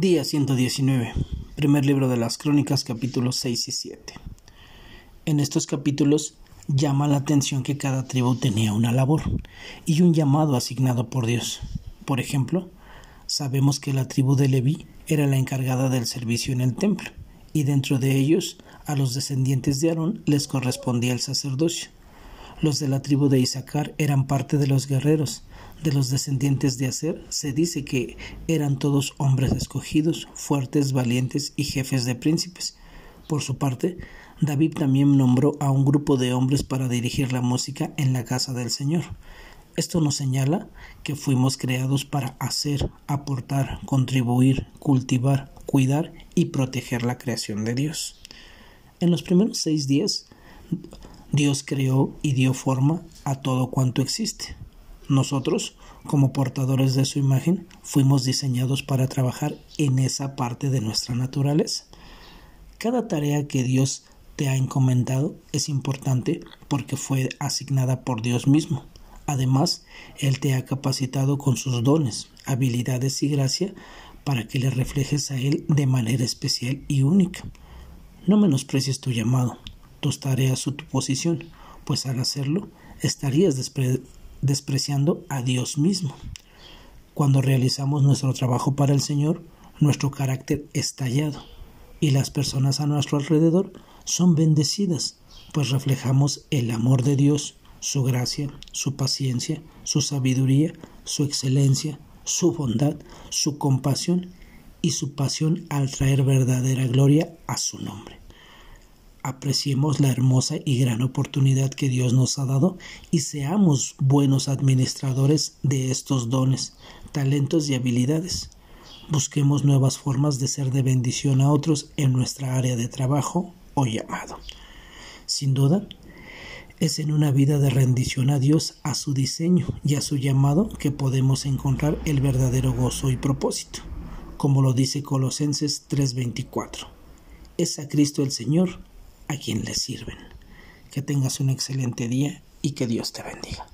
Día 119. Primer libro de las Crónicas, capítulos 6 y 7. En estos capítulos llama la atención que cada tribu tenía una labor y un llamado asignado por Dios. Por ejemplo, sabemos que la tribu de Leví era la encargada del servicio en el templo, y dentro de ellos a los descendientes de Aarón les correspondía el sacerdocio. Los de la tribu de Isaacar eran parte de los guerreros, de los descendientes de Aser se dice que eran todos hombres escogidos, fuertes, valientes y jefes de príncipes. Por su parte, David también nombró a un grupo de hombres para dirigir la música en la casa del Señor. Esto nos señala que fuimos creados para hacer, aportar, contribuir, cultivar, cuidar y proteger la creación de Dios. En los primeros seis días, Dios creó y dio forma a todo cuanto existe. Nosotros, como portadores de su imagen, fuimos diseñados para trabajar en esa parte de nuestra naturaleza. Cada tarea que Dios te ha encomendado es importante porque fue asignada por Dios mismo. Además, Él te ha capacitado con sus dones, habilidades y gracia para que le reflejes a Él de manera especial y única. No menosprecies tu llamado, tus tareas o tu posición, pues al hacerlo estarías despreciando a Dios mismo. Cuando realizamos nuestro trabajo para el Señor, nuestro carácter es tallado y las personas a nuestro alrededor son bendecidas, pues reflejamos el amor de Dios, su gracia, su paciencia, su sabiduría, su excelencia, su bondad, su compasión y su pasión al traer verdadera gloria a su nombre apreciemos la hermosa y gran oportunidad que Dios nos ha dado y seamos buenos administradores de estos dones, talentos y habilidades. Busquemos nuevas formas de ser de bendición a otros en nuestra área de trabajo o llamado. Sin duda, es en una vida de rendición a Dios, a su diseño y a su llamado que podemos encontrar el verdadero gozo y propósito, como lo dice Colosenses 3:24. Es a Cristo el Señor a quien le sirven. Que tengas un excelente día y que Dios te bendiga.